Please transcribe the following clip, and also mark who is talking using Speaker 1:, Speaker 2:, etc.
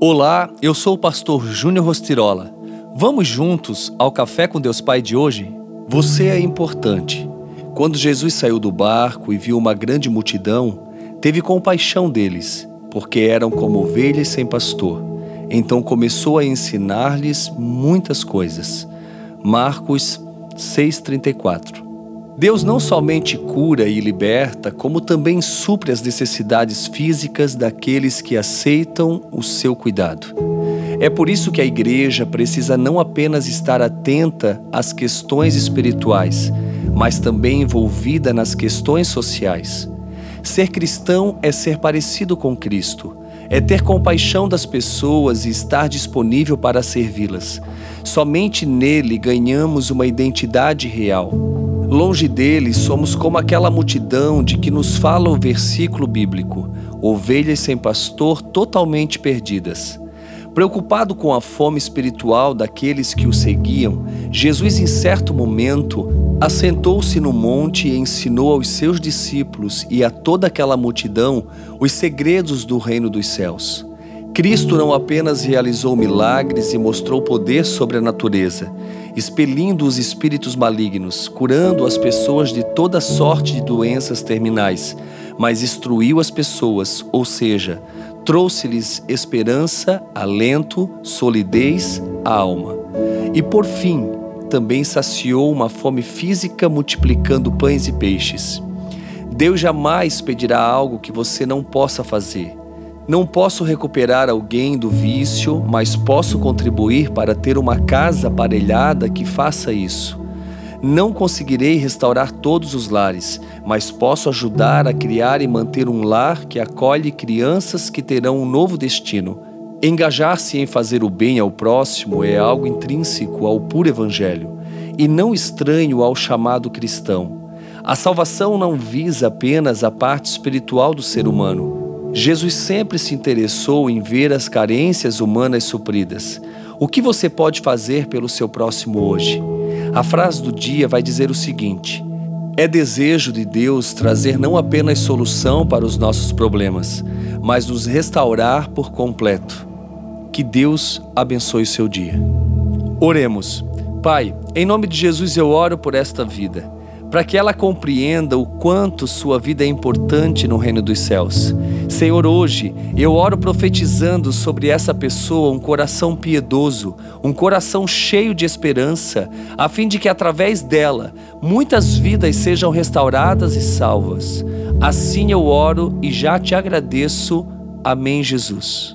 Speaker 1: Olá, eu sou o pastor Júnior Rostirola. Vamos juntos ao Café com Deus Pai de hoje? Você é importante. Quando Jesus saiu do barco e viu uma grande multidão, teve compaixão deles, porque eram como ovelhas sem pastor. Então começou a ensinar-lhes muitas coisas. Marcos 6:34 Deus não somente cura e liberta, como também supre as necessidades físicas daqueles que aceitam o seu cuidado. É por isso que a igreja precisa não apenas estar atenta às questões espirituais, mas também envolvida nas questões sociais. Ser cristão é ser parecido com Cristo, é ter compaixão das pessoas e estar disponível para servi-las. Somente nele ganhamos uma identidade real. Longe dele, somos como aquela multidão de que nos fala o versículo bíblico: ovelhas sem pastor totalmente perdidas. Preocupado com a fome espiritual daqueles que o seguiam, Jesus, em certo momento, assentou-se no monte e ensinou aos seus discípulos e a toda aquela multidão os segredos do reino dos céus. Cristo não apenas realizou milagres e mostrou poder sobre a natureza, expelindo os espíritos malignos, curando as pessoas de toda sorte de doenças terminais, mas instruiu as pessoas, ou seja, trouxe-lhes esperança, alento, solidez à alma. E por fim, também saciou uma fome física multiplicando pães e peixes. Deus jamais pedirá algo que você não possa fazer. Não posso recuperar alguém do vício, mas posso contribuir para ter uma casa aparelhada que faça isso. Não conseguirei restaurar todos os lares, mas posso ajudar a criar e manter um lar que acolhe crianças que terão um novo destino. Engajar-se em fazer o bem ao próximo é algo intrínseco ao puro evangelho e não estranho ao chamado cristão. A salvação não visa apenas a parte espiritual do ser humano, Jesus sempre se interessou em ver as carências humanas supridas. O que você pode fazer pelo seu próximo hoje? A frase do dia vai dizer o seguinte: É desejo de Deus trazer não apenas solução para os nossos problemas, mas nos restaurar por completo. Que Deus abençoe seu dia. Oremos. Pai, em nome de Jesus eu oro por esta vida para que ela compreenda o quanto sua vida é importante no reino dos céus. Senhor, hoje eu oro profetizando sobre essa pessoa um coração piedoso, um coração cheio de esperança, a fim de que através dela muitas vidas sejam restauradas e salvas. Assim eu oro e já te agradeço. Amém, Jesus.